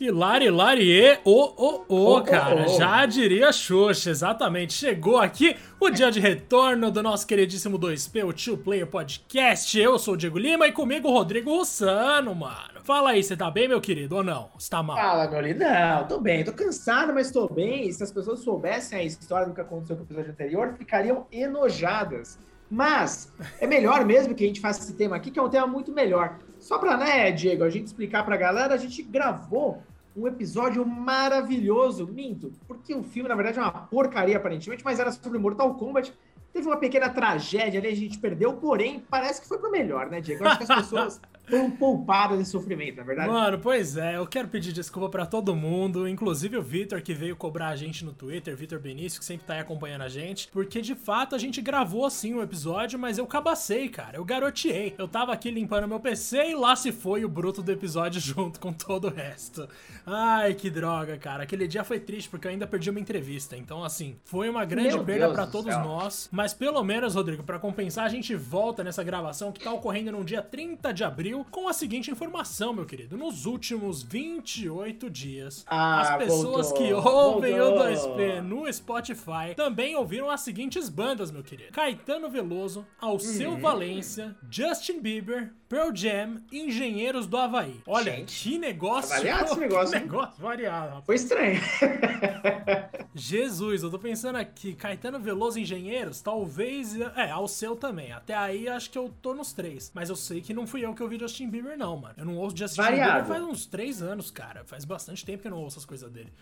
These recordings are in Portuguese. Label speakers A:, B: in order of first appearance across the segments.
A: Hilari, Hilarie, ô, ô, ô, cara, já diria Xoxa, exatamente. Chegou aqui o dia de retorno do nosso queridíssimo 2P, o Two Player Podcast. Eu sou o Diego Lima e comigo o Rodrigo Russano, mano. Fala aí, você tá bem, meu querido, ou não? Você tá mal?
B: Fala, meu lindo. Não, tô bem. Tô cansado, mas tô bem. E se as pessoas soubessem a história do que aconteceu no episódio anterior, ficariam enojadas. Mas é melhor mesmo que a gente faça esse tema aqui, que é um tema muito melhor. Só para, né, Diego, a gente explicar para a galera, a gente gravou um episódio maravilhoso, minto, porque o filme, na verdade, é uma porcaria, aparentemente, mas era sobre Mortal Kombat. Teve uma pequena tragédia ali, a gente perdeu, porém, parece que foi pro melhor, né, Diego? Acho que as pessoas foram poupadas de sofrimento, na é verdade.
A: Mano, pois é, eu quero pedir desculpa para todo mundo, inclusive o Vitor, que veio cobrar a gente no Twitter, Vitor Benício, que sempre tá aí acompanhando a gente, porque de fato a gente gravou assim um episódio, mas eu cabacei, cara, eu garoteei. Eu tava aqui limpando meu PC e lá se foi o bruto do episódio junto com todo o resto. Ai, que droga, cara. Aquele dia foi triste porque eu ainda perdi uma entrevista, então assim, foi uma grande meu perda para todos céu. nós, mas pelo menos, Rodrigo, para compensar, a gente volta nessa gravação que tá ocorrendo no dia 30 de abril com a seguinte informação, meu querido. Nos últimos 28 dias, ah, as pessoas voltou, que ouvem voltou. o 2P no Spotify também ouviram as seguintes bandas, meu querido: Caetano Veloso, Alceu uhum. Valência, Justin Bieber, Pearl Jam, Engenheiros do Havaí. Olha, Gente, que negócio.
B: Variado esse negócio.
A: Que negócio variado. Rapaz.
B: Foi estranho.
A: Jesus, eu tô pensando aqui, Caetano Veloso Engenheiros, talvez. É, Alceu também. Até aí acho que eu tô nos três. Mas eu sei que não fui eu que ouvi Justin Bieber, não, mano. Eu não ouço Justin Variado. Bieber faz uns três anos, cara. Faz bastante tempo que eu não ouço as coisas dele.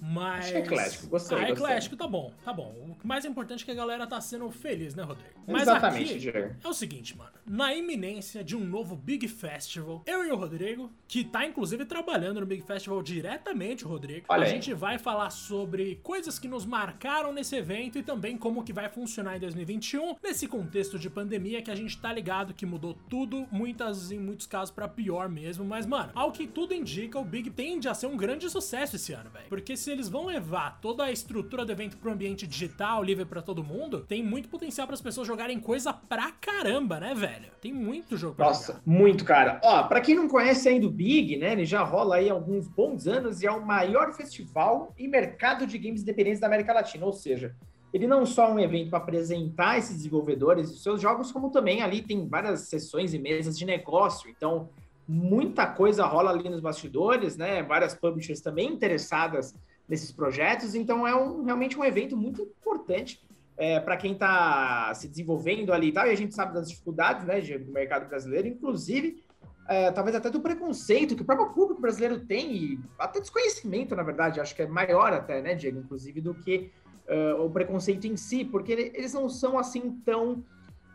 A: Mas.
B: Achei eclético, gostei. Ah,
A: eclético, tá bom, tá bom. O mais importante é que a galera tá sendo feliz, né, Rodrigo?
B: Mas Exatamente, aqui
A: é o seguinte, mano. Na iminência de um novo Big Festival, eu e o Rodrigo, que tá inclusive trabalhando no Big Festival diretamente, Rodrigo, Olha a aí. gente vai falar sobre coisas que nos marcaram nesse evento e também como que vai funcionar em 2021, nesse contexto de pandemia que a gente tá ligado que mudou tudo, muitas em muitos casos para pior mesmo, mas mano, ao que tudo indica, o Big tende a ser um grande sucesso esse ano, velho. Porque se eles vão levar toda a estrutura do evento pro ambiente digital, livre para todo mundo, tem muito potencial para as pessoas jogarem coisa pra caramba, né, velho? Tem muito jogo
B: pra Nossa, jogar. muito, cara. Ó, pra quem não conhece ainda o Big, né, ele já rola aí há alguns bons anos e é o maior festival e mercado de games independentes da América Latina, ou seja, ele não só é um evento para apresentar esses desenvolvedores e seus jogos, como também ali tem várias sessões e mesas de negócio. Então, muita coisa rola ali nos bastidores, né? Várias publishers também interessadas nesses projetos. Então é um, realmente um evento muito importante é, para quem está se desenvolvendo ali e tal. E a gente sabe das dificuldades né, do mercado brasileiro, inclusive é, talvez até do preconceito que o próprio público brasileiro tem, e até desconhecimento, na verdade, acho que é maior até, né, Diego, inclusive, do que uh, o preconceito em si, porque eles não são assim tão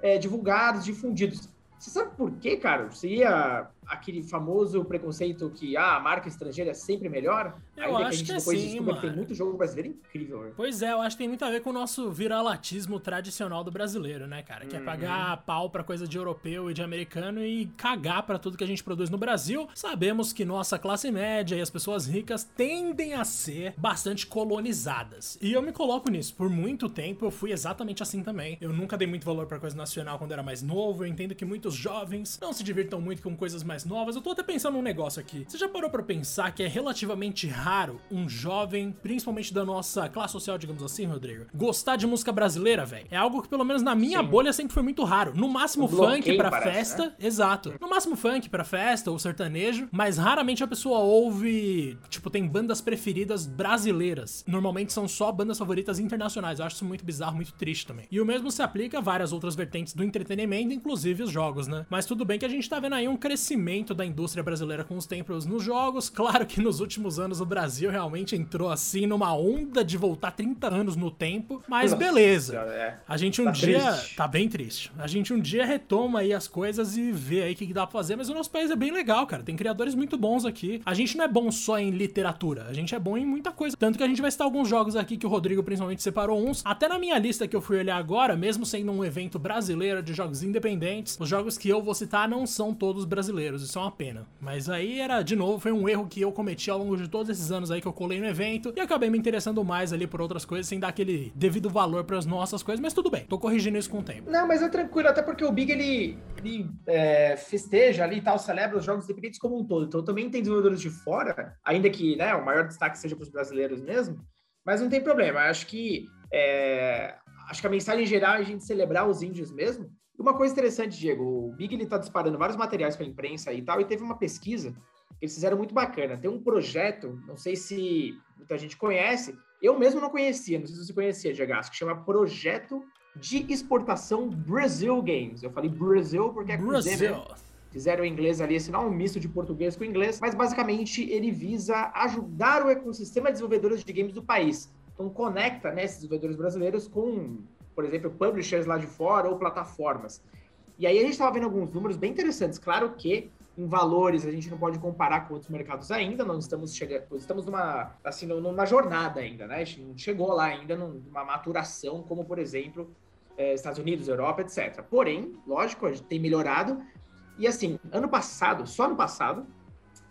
B: é, divulgados, difundidos. Você sabe por quê, cara? Seria aquele famoso preconceito que ah, a marca estrangeira é sempre melhor?
A: Eu acho que a gente que depois sim, descobre
B: que tem muito jogo brasileiro incrível.
A: Pois é, eu acho que tem muito a ver com o nosso viralatismo tradicional do brasileiro, né, cara? Que uhum. é pagar pau pra coisa de europeu e de americano e cagar para tudo que a gente produz no Brasil. Sabemos que nossa classe média e as pessoas ricas tendem a ser bastante colonizadas. E eu me coloco nisso. Por muito tempo eu fui exatamente assim também. Eu nunca dei muito valor para coisa nacional quando era mais novo. Eu entendo que muitos jovens não se divirtam muito com coisas mais mais novas, eu tô até pensando num negócio aqui. Você já parou para pensar que é relativamente raro um jovem, principalmente da nossa classe social, digamos assim, Rodrigo, gostar de música brasileira, velho? É algo que pelo menos na minha Sim. bolha sempre foi muito raro. No máximo funk para festa, né? exato. No máximo funk para festa ou sertanejo, mas raramente a pessoa ouve, tipo, tem bandas preferidas brasileiras. Normalmente são só bandas favoritas internacionais. Eu acho isso muito bizarro, muito triste também. E o mesmo se aplica a várias outras vertentes do entretenimento, inclusive os jogos, né? Mas tudo bem que a gente tá vendo aí um crescimento crescimento da indústria brasileira com os tempos nos jogos. Claro que nos últimos anos o Brasil realmente entrou assim numa onda de voltar 30 anos no tempo, mas Nossa, beleza. É. A gente um tá dia triste. tá bem triste. A gente um dia retoma aí as coisas e vê aí o que dá pra fazer, mas o nosso país é bem legal, cara. Tem criadores muito bons aqui. A gente não é bom só em literatura, a gente é bom em muita coisa. Tanto que a gente vai citar alguns jogos aqui que o Rodrigo principalmente separou uns. Até na minha lista que eu fui olhar agora, mesmo sendo um evento brasileiro de jogos independentes, os jogos que eu vou citar não são todos brasileiros. Brasileiros, isso é uma pena. Mas aí era, de novo, foi um erro que eu cometi ao longo de todos esses anos aí que eu colei no evento e acabei me interessando mais ali por outras coisas sem dar aquele devido valor para as nossas coisas, mas tudo bem, tô corrigindo isso com o tempo.
B: Não, mas é tranquilo, até porque o Big ele, ele é, festeja ali e tal, celebra os jogos independentes como um todo. Então também tem desenvolvedores de fora, ainda que né, o maior destaque seja para os brasileiros mesmo, mas não tem problema. Acho que é, acho que a mensagem geral é a gente celebrar os índios mesmo. Uma coisa interessante, Diego, o Big ele está disparando vários materiais para a imprensa e tal, e teve uma pesquisa que eles fizeram muito bacana. Tem um projeto, não sei se muita gente conhece, eu mesmo não conhecia, não sei se você conhecia, Diego, que chama Projeto de Exportação Brasil Games. Eu falei Brasil porque é Brasil. né? Fizeram em inglês ali, esse não é um misto de português com inglês, mas basicamente ele visa ajudar o ecossistema de desenvolvedores de games do país. Então conecta né, esses desenvolvedores brasileiros com, por exemplo, publishers lá de fora ou plataformas. E aí a gente estava vendo alguns números bem interessantes. Claro que em valores a gente não pode comparar com outros mercados ainda, nós estamos chegando, estamos numa assim numa jornada ainda, né? A gente não chegou lá ainda numa maturação como por exemplo eh, Estados Unidos, Europa, etc. Porém, lógico, a gente tem melhorado. E assim, ano passado, só ano passado,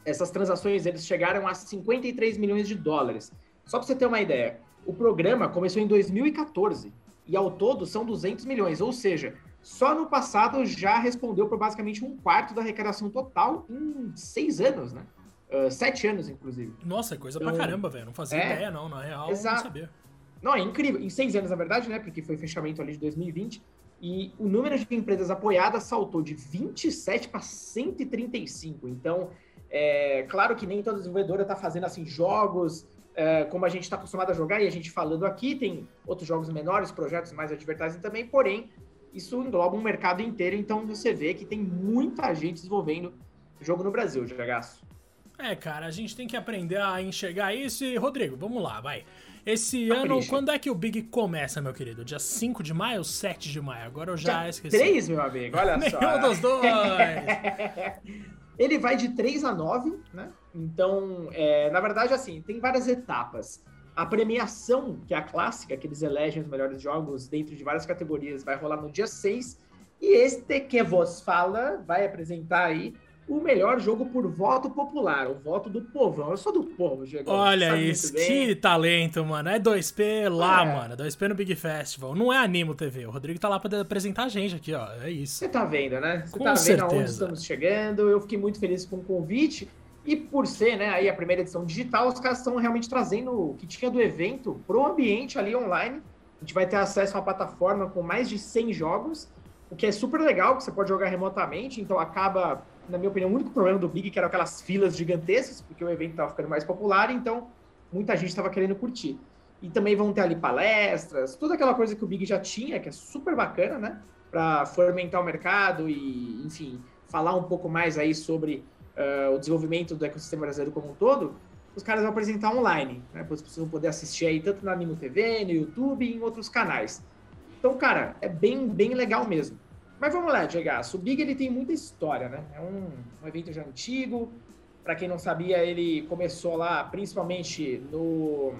B: essas transações eles chegaram a 53 milhões de dólares. Só para você ter uma ideia, o programa começou em 2014 e ao todo são 200 milhões, ou seja, só no passado já respondeu por basicamente um quarto da arrecadação total em seis anos, né? Uh, sete anos, inclusive.
A: Nossa, é coisa então, pra caramba, velho. Não fazia é, ideia, não. Na real, exato. não sabia.
B: Não, é incrível. Em seis anos, na verdade, né? Porque foi fechamento ali de 2020. E o número de empresas apoiadas saltou de 27 para 135. Então, é claro que nem toda desenvolvedora está fazendo assim jogos é, como a gente está acostumado a jogar e a gente falando aqui, tem outros jogos menores, projetos mais advertising também, porém, isso engloba um mercado inteiro, então você vê que tem muita gente desenvolvendo jogo no Brasil, Jagaço.
A: É, cara, a gente tem que aprender a enxergar isso e, Rodrigo, vamos lá, vai. Esse ano, quando é que o Big começa, meu querido? Dia 5 de maio ou 7 de maio? Agora eu já Dia esqueci.
B: 3, meu amigo, olha só.
A: Nenhum dos dois!
B: Ele vai de 3 a 9, né? Então, é, na verdade, assim, tem várias etapas. A premiação, que é a clássica, que eles elegem os melhores jogos dentro de várias categorias, vai rolar no dia 6. E este que vos fala vai apresentar aí o melhor jogo por voto popular, o voto do povão. Eu sou do povo, Diego.
A: Olha isso, que talento, mano. É 2P lá, é. mano. 2P no Big Festival. Não é Animo TV. O Rodrigo tá lá pra apresentar a gente aqui, ó. É isso.
B: Você tá vendo, né? Você com tá certeza. vendo aonde estamos chegando. Eu fiquei muito feliz com o convite. E por ser, né, aí a primeira edição digital, os caras estão realmente trazendo o que tinha do evento pro ambiente ali online. A gente vai ter acesso a uma plataforma com mais de 100 jogos, o que é super legal, que você pode jogar remotamente, então acaba, na minha opinião, o único problema do Big que eram aquelas filas gigantescas, porque o evento estava ficando mais popular, então muita gente estava querendo curtir. E também vão ter ali palestras, toda aquela coisa que o Big já tinha, que é super bacana, né? Para fomentar o mercado e, enfim, falar um pouco mais aí sobre uh, o desenvolvimento do ecossistema brasileiro como um todo, os caras vão apresentar online, né? As pessoas vão poder assistir aí tanto na Animo TV, no YouTube e em outros canais. Então, cara, é bem, bem legal mesmo. Mas vamos lá, Diego. O Big ele tem muita história, né? É um, um evento já antigo. Para quem não sabia, ele começou lá principalmente no,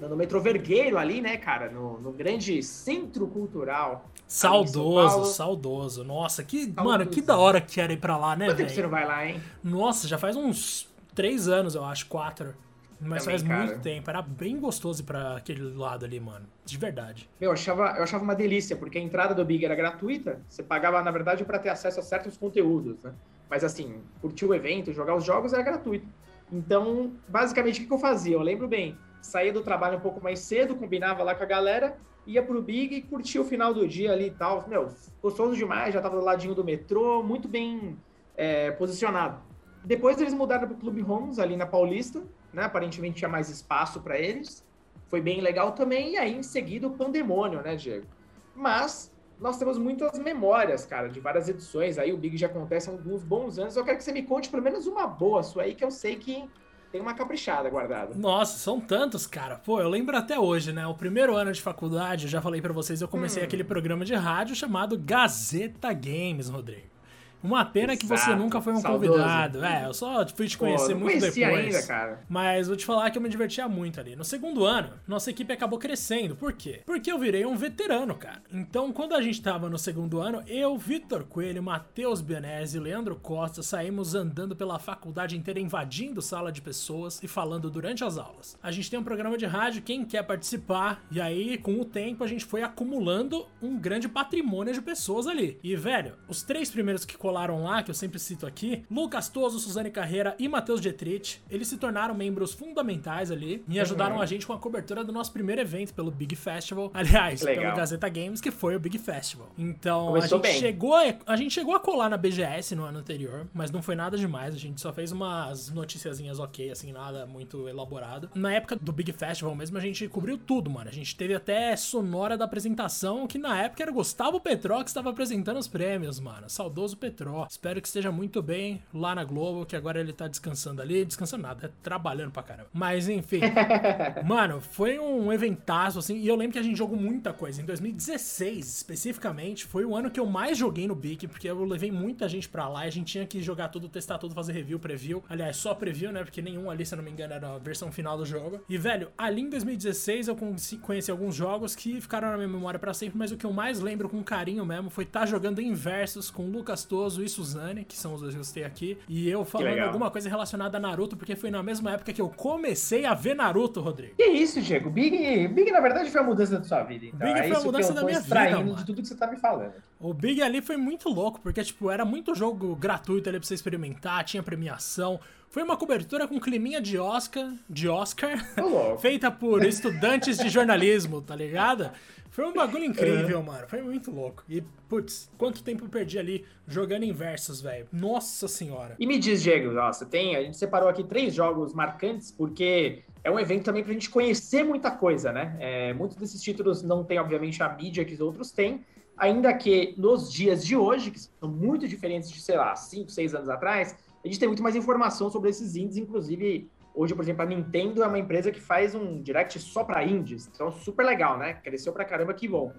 B: no Metro Vergueiro ali, né, cara? No, no grande centro cultural
A: Saudoso, saudoso. Nossa, que. Saudoso. Mano, que da hora que era ir pra lá, né,
B: velho? tempo você não vai lá, hein?
A: Nossa, já faz uns três anos, eu acho, quatro. Mas Também, faz cara. muito tempo. Era bem gostoso ir pra aquele lado ali, mano. De verdade.
B: Meu, eu achava, eu achava uma delícia, porque a entrada do Big era gratuita. Você pagava, na verdade, para ter acesso a certos conteúdos, né? Mas assim, curtir o evento, jogar os jogos era gratuito. Então, basicamente, o que eu fazia? Eu lembro bem, saía do trabalho um pouco mais cedo, combinava lá com a galera, ia pro Big e curtia o final do dia ali e tal. Meu, gostoso demais, já tava do ladinho do metrô, muito bem é, posicionado. Depois eles mudaram pro Clube Homes, ali na Paulista, né? Aparentemente tinha mais espaço para eles. Foi bem legal também. E aí, em seguida, o Pandemônio, né, Diego? Mas nós temos muitas memórias, cara, de várias edições. Aí o Big já acontece há alguns bons anos. Eu quero que você me conte pelo menos uma boa sua aí, que eu sei que tem uma caprichada guardada.
A: Nossa, são tantos, cara. Pô, eu lembro até hoje, né? O primeiro ano de faculdade, eu já falei para vocês, eu comecei hum. aquele programa de rádio chamado Gazeta Games, Rodrigo. Uma pena Exato, que você nunca foi um saudoso. convidado. É, eu só fui te conhecer Pô, muito depois. ainda, cara. Mas vou te falar que eu me divertia muito ali. No segundo ano, nossa equipe acabou crescendo. Por quê? Porque eu virei um veterano, cara. Então, quando a gente tava no segundo ano, eu, Vitor Coelho, Matheus Bianese e Leandro Costa saímos andando pela faculdade inteira, invadindo sala de pessoas e falando durante as aulas. A gente tem um programa de rádio, quem quer participar, e aí, com o tempo, a gente foi acumulando um grande patrimônio de pessoas ali. E, velho, os três primeiros que colaram lá, que eu sempre cito aqui, Lucas Toso, Suzane Carreira e Matheus Dietrich, eles se tornaram membros fundamentais ali e ajudaram uhum. a gente com a cobertura do nosso primeiro evento pelo Big Festival. Aliás, Legal. pelo Gazeta Games, que foi o Big Festival. Então, Começou a gente, chegou a, a gente chegou a colar na BGS no ano anterior, mas não foi nada demais. A gente só fez umas noticiazinhas ok, assim, nada muito elaborado. Na época do Big Festival mesmo, a gente cobriu tudo, mano. A gente teve até sonora da apresentação, que na época era o Gustavo Petró que estava apresentando os prêmios, mano. Saudoso Petró. Espero que esteja muito bem lá na Globo, que agora ele tá descansando ali. Descansando nada, é trabalhando pra caramba. Mas enfim. mano, foi um eventaço, assim. E eu lembro que a gente jogou muita coisa. Em 2016, especificamente, foi o ano que eu mais joguei no Big, porque eu levei muita gente pra lá e a gente tinha que jogar tudo, testar tudo, fazer review, preview. Aliás, só preview, né? Porque nenhum ali, se eu não me engano, era a versão final do jogo. E, velho, ali em 2016 eu conheci alguns jogos que ficaram na minha memória para sempre, mas o que eu mais lembro com carinho mesmo foi estar tá jogando em versus com Lucas Toso e Suzane, que são os dois que eu citei aqui, e eu falando alguma coisa relacionada a Naruto, porque foi na mesma época que eu comecei a ver Naruto, Rodrigo.
B: Que isso, Diego? Big, Big na verdade foi a mudança da sua vida. Então.
A: Big
B: é
A: foi a mudança da minha vida,
B: mano. de tudo que você tá me falando.
A: O Big ali foi muito louco, porque tipo, era muito jogo gratuito ali pra você experimentar, tinha premiação. Foi uma cobertura com climinha de Oscar, de Oscar, feita por estudantes de jornalismo, tá ligado? Foi um bagulho incrível, é. mano. Foi muito louco. E, putz, quanto tempo eu perdi ali jogando em versus, velho. Nossa senhora.
B: E me diz, Diego, nossa, tem. A gente separou aqui três jogos marcantes, porque é um evento também pra gente conhecer muita coisa, né? É, muitos desses títulos não tem, obviamente, a mídia que os outros têm. Ainda que nos dias de hoje, que são muito diferentes de, sei lá, cinco, seis anos atrás, a gente tem muito mais informação sobre esses indies, inclusive Hoje, por exemplo, a Nintendo é uma empresa que faz um direct só para indies. Então, super legal, né? Cresceu pra caramba, que bom.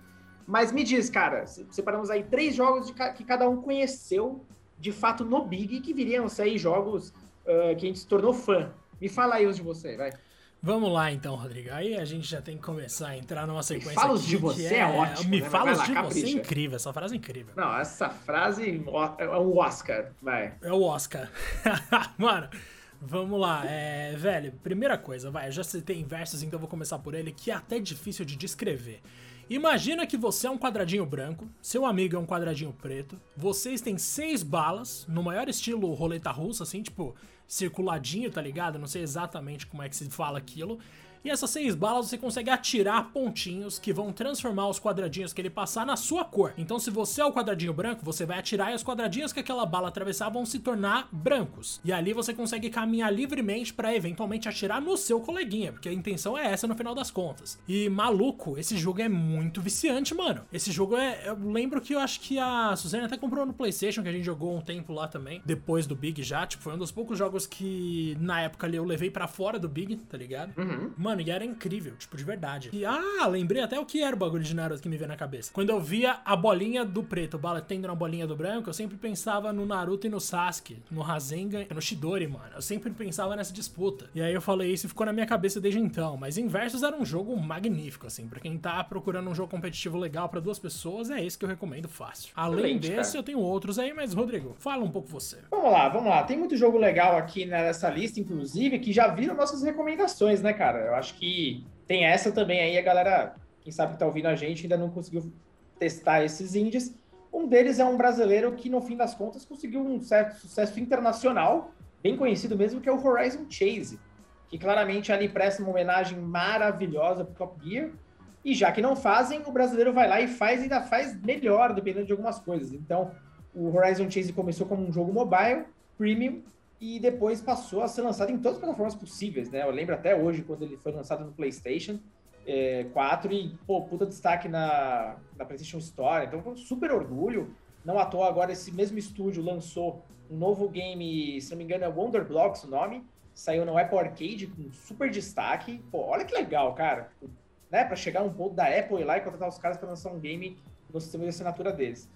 B: Mas me diz, cara, separamos aí três jogos ca que cada um conheceu de fato no Big e que viriam sair jogos uh, que a gente se tornou fã. Me fala aí os de você, vai.
A: Vamos lá então, Rodrigo. Aí a gente já tem que começar a entrar numa sequência. Me
B: fala os de você é, é ótimo.
A: Me né? fala os de capricha. você é incrível. Essa frase é incrível.
B: Não, essa frase é um Oscar, vai.
A: É o Oscar. Mano, Vamos lá, é, velho, primeira coisa, vai, eu já citei em versos, então vou começar por ele, que é até difícil de descrever. Imagina que você é um quadradinho branco, seu amigo é um quadradinho preto, vocês têm seis balas, no maior estilo roleta russa, assim, tipo, circuladinho, tá ligado? Não sei exatamente como é que se fala aquilo. E essas seis balas você consegue atirar pontinhos que vão transformar os quadradinhos que ele passar na sua cor. Então, se você é o quadradinho branco, você vai atirar e os quadradinhos que aquela bala atravessar vão se tornar brancos. E ali você consegue caminhar livremente para eventualmente atirar no seu coleguinha, porque a intenção é essa no final das contas. E maluco, esse jogo é muito viciante, mano. Esse jogo é. Eu lembro que eu acho que a Suzane até comprou no PlayStation, que a gente jogou um tempo lá também, depois do Big já. Tipo, foi um dos poucos jogos que na época ali eu levei para fora do Big, tá ligado? Uhum. Mano, e era incrível, tipo, de verdade. E, ah, lembrei até o que era o bagulho de Naruto que me veio na cabeça. Quando eu via a bolinha do preto batendo na bolinha do branco, eu sempre pensava no Naruto e no Sasuke, no Rasengan e no Shidori, mano. Eu sempre pensava nessa disputa. E aí eu falei isso e ficou na minha cabeça desde então. Mas Inversus era um jogo magnífico, assim. Pra quem tá procurando um jogo competitivo legal para duas pessoas, é esse que eu recomendo fácil. Além Excelente, desse, cara. eu tenho outros aí, mas, Rodrigo, fala um pouco você.
B: Vamos lá, vamos lá. Tem muito jogo legal aqui nessa lista, inclusive, que já viram nossas recomendações, né, cara? Eu acho que tem essa também aí, a galera, quem sabe que tá ouvindo a gente, ainda não conseguiu testar esses indies. Um deles é um brasileiro que, no fim das contas, conseguiu um certo sucesso internacional, bem conhecido mesmo, que é o Horizon Chase, que claramente ali presta uma homenagem maravilhosa pro Top Gear. E já que não fazem, o brasileiro vai lá e faz, ainda faz melhor, dependendo de algumas coisas. Então, o Horizon Chase começou como um jogo mobile, premium, e depois passou a ser lançado em todas as plataformas possíveis, né? Eu lembro até hoje quando ele foi lançado no PlayStation é, 4 e, pô, puta destaque na, na PlayStation Store. Então foi um super orgulho. Não à toa agora esse mesmo estúdio lançou um novo game, se não me engano é Wonder Blocks o nome, saiu no Apple Arcade com super destaque. Pô, olha que legal, cara. Né, para chegar um ponto da Apple ir lá e contratar os caras para lançar um game no sistema de assinatura deles.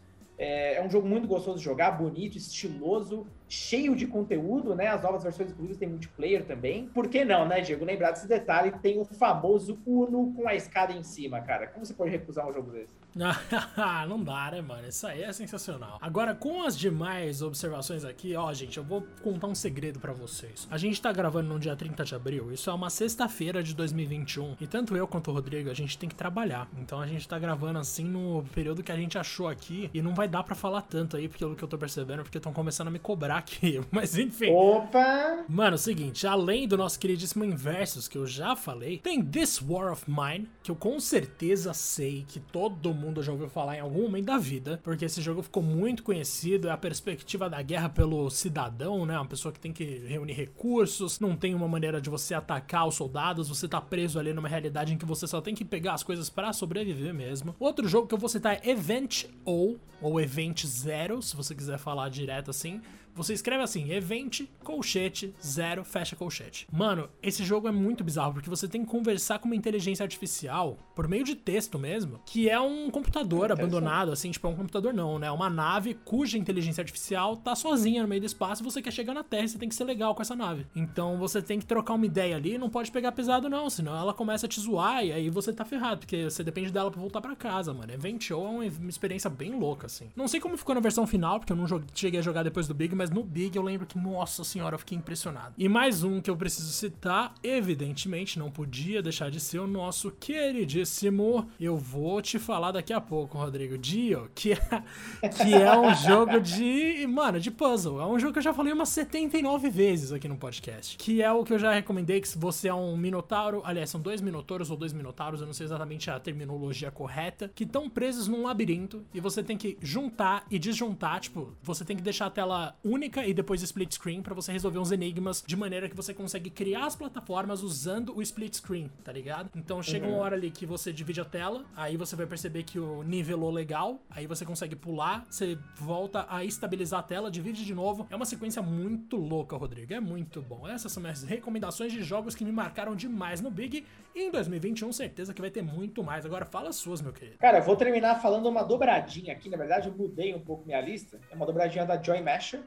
B: É, é, um jogo muito gostoso de jogar, bonito, estiloso, cheio de conteúdo, né? As novas versões inclusive tem multiplayer também. Por que não, né, Diego? Lembrar desse detalhe, tem o famoso Uno com a escada em cima, cara. Como você pode recusar um jogo desse?
A: não dá, né, mano? Isso aí é sensacional. Agora, com as demais observações aqui, ó, gente, eu vou contar um segredo para vocês. A gente tá gravando no dia 30 de abril, isso é uma sexta-feira de 2021. E tanto eu quanto o Rodrigo, a gente tem que trabalhar. Então a gente tá gravando assim no período que a gente achou aqui. E não vai dar para falar tanto aí, pelo que eu tô percebendo, porque estão começando a me cobrar aqui. Mas enfim.
B: Opa!
A: Mano, é o seguinte, além do nosso queridíssimo Inversus, que eu já falei, tem This War of Mine, que eu com certeza sei que todo mundo já ouviu falar em algum momento da vida, porque esse jogo ficou muito conhecido, é a perspectiva da guerra pelo cidadão, né? Uma pessoa que tem que reunir recursos, não tem uma maneira de você atacar os soldados, você tá preso ali numa realidade em que você só tem que pegar as coisas para sobreviver mesmo. Outro jogo que eu vou citar é Event O, ou Event Zero, se você quiser falar direto assim. Você escreve assim, event, colchete, zero, fecha colchete. Mano, esse jogo é muito bizarro, porque você tem que conversar com uma inteligência artificial, por meio de texto mesmo, que é um computador abandonado, assim, tipo, é um computador não, né? Uma nave cuja inteligência artificial tá sozinha no meio do espaço e você quer chegar na Terra e você tem que ser legal com essa nave. Então você tem que trocar uma ideia ali, não pode pegar pesado não, senão ela começa a te zoar e aí você tá ferrado, porque você depende dela pra voltar para casa, mano. Event Show é uma experiência bem louca, assim. Não sei como ficou na versão final, porque eu não cheguei a jogar depois do Big, mas no Big eu lembro que, nossa senhora, eu fiquei impressionado. E mais um que eu preciso citar, evidentemente, não podia deixar de ser o nosso queridíssimo. Eu vou te falar daqui a pouco, Rodrigo. Dio, que é, que é um jogo de. Mano, de puzzle. É um jogo que eu já falei umas 79 vezes aqui no podcast. Que é o que eu já recomendei, que se você é um minotauro. Aliás, são dois minotauros ou dois minotauros, eu não sei exatamente a terminologia correta, que estão presos num labirinto e você tem que juntar e desjuntar. Tipo, você tem que deixar a tela única e depois split screen para você resolver uns enigmas de maneira que você consegue criar as plataformas usando o split screen, tá ligado? Então chega uhum. uma hora ali que você divide a tela, aí você vai perceber que o nivelou legal, aí você consegue pular, você volta a estabilizar a tela, divide de novo. É uma sequência muito louca, Rodrigo. É muito bom. Essas são minhas recomendações de jogos que me marcaram demais no Big. E em 2021, certeza que vai ter muito mais. Agora fala as suas, meu querido.
B: Cara, eu vou terminar falando uma dobradinha aqui. Na verdade, eu mudei um pouco minha lista. É uma dobradinha da Joy Masher.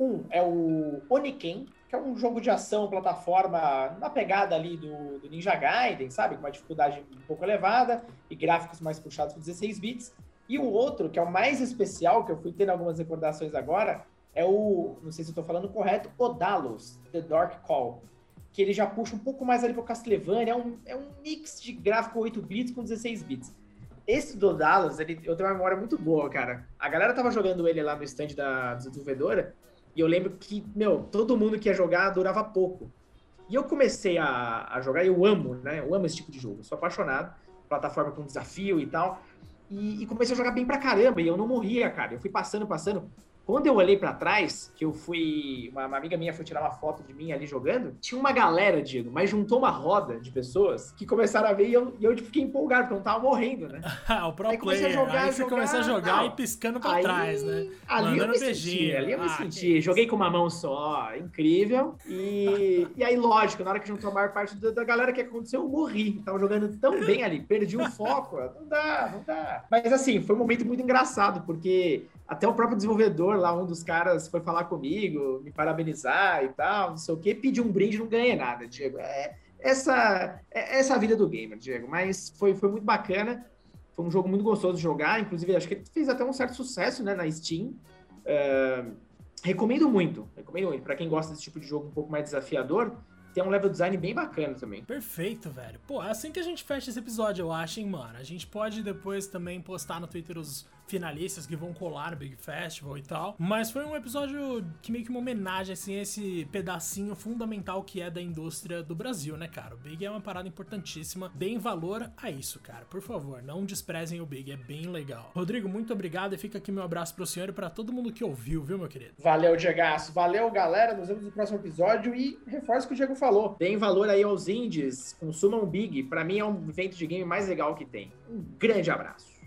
B: Um é o Oniken, que é um jogo de ação, plataforma, na pegada ali do, do, Ninja Gaiden, sabe? Com uma dificuldade um pouco elevada e gráficos mais puxados por 16 bits. E o outro, que é o mais especial, que eu fui tendo algumas recordações agora, é o, não sei se eu tô falando correto, Odalos, The Dark Call. Que ele já puxa um pouco mais ali pro Castlevania, é um, é um mix de gráfico 8 bits com 16 bits. Esse do Dallas, ele, eu tenho uma memória muito boa, cara. A galera tava jogando ele lá no stand da desenvolvedora, e eu lembro que, meu, todo mundo que ia jogar durava pouco. E eu comecei a, a jogar, eu amo, né? Eu amo esse tipo de jogo. sou apaixonado. Plataforma com desafio e tal. E, e, comecei a jogar bem pra caramba. E eu não morria, cara. Eu fui passando, passando. Quando eu olhei para trás, que eu fui. Uma, uma, amiga minha foi tirar uma foto de mim ali jogando, tinha uma galera, Diego, mas juntou uma roda de pessoas que começaram a ver e eu, e eu fiquei empolgado, porque eu não tava morrendo, né?
A: o próprio player. A jogar, aí você jogar, começou a jogar e piscando pra aí, trás, né?
B: Ali Mandando eu me beijinho. senti, ali eu me ah, senti. Joguei com uma mão só, incrível. E, e aí, lógico, na hora que juntou a maior parte da, da galera, o que aconteceu? Eu morri. Tava jogando tão bem ali, perdi o foco. Não dá, não dá. Mas assim, foi um momento muito engraçado, porque até o próprio desenvolvedor lá, um dos caras, foi falar comigo, me parabenizar e tal, não sei o quê, pediu um brinde não ganhei nada, Diego. É, essa, é, essa a vida do gamer, Diego. Mas foi, foi muito bacana. Foi um jogo muito gostoso de jogar. Inclusive, acho que ele fez até um certo sucesso né, na Steam. Uh, recomendo muito. Recomendo muito. Para quem gosta desse tipo de jogo um pouco mais desafiador, tem um level design bem bacana também.
A: Perfeito, velho. Pô, é assim que a gente fecha esse episódio, eu acho, hein, mano. A gente pode depois também postar no Twitter os finalistas que vão colar no Big Festival e tal. Mas foi um episódio que meio que uma homenagem, assim, a esse pedacinho fundamental que é da indústria do Brasil, né, cara? O Big é uma parada importantíssima. Deem valor a isso, cara. Por favor, não desprezem o Big, é bem legal. Rodrigo, muito obrigado e fica aqui meu abraço pro senhor e pra todo mundo que ouviu, viu, meu querido?
B: Valeu, Diego. Valeu, galera. Nos vemos no próximo episódio e reforço o que o Diego falou. Deem valor aí aos indies, consumam Big. Para mim é um evento de game mais legal que tem. Um grande abraço.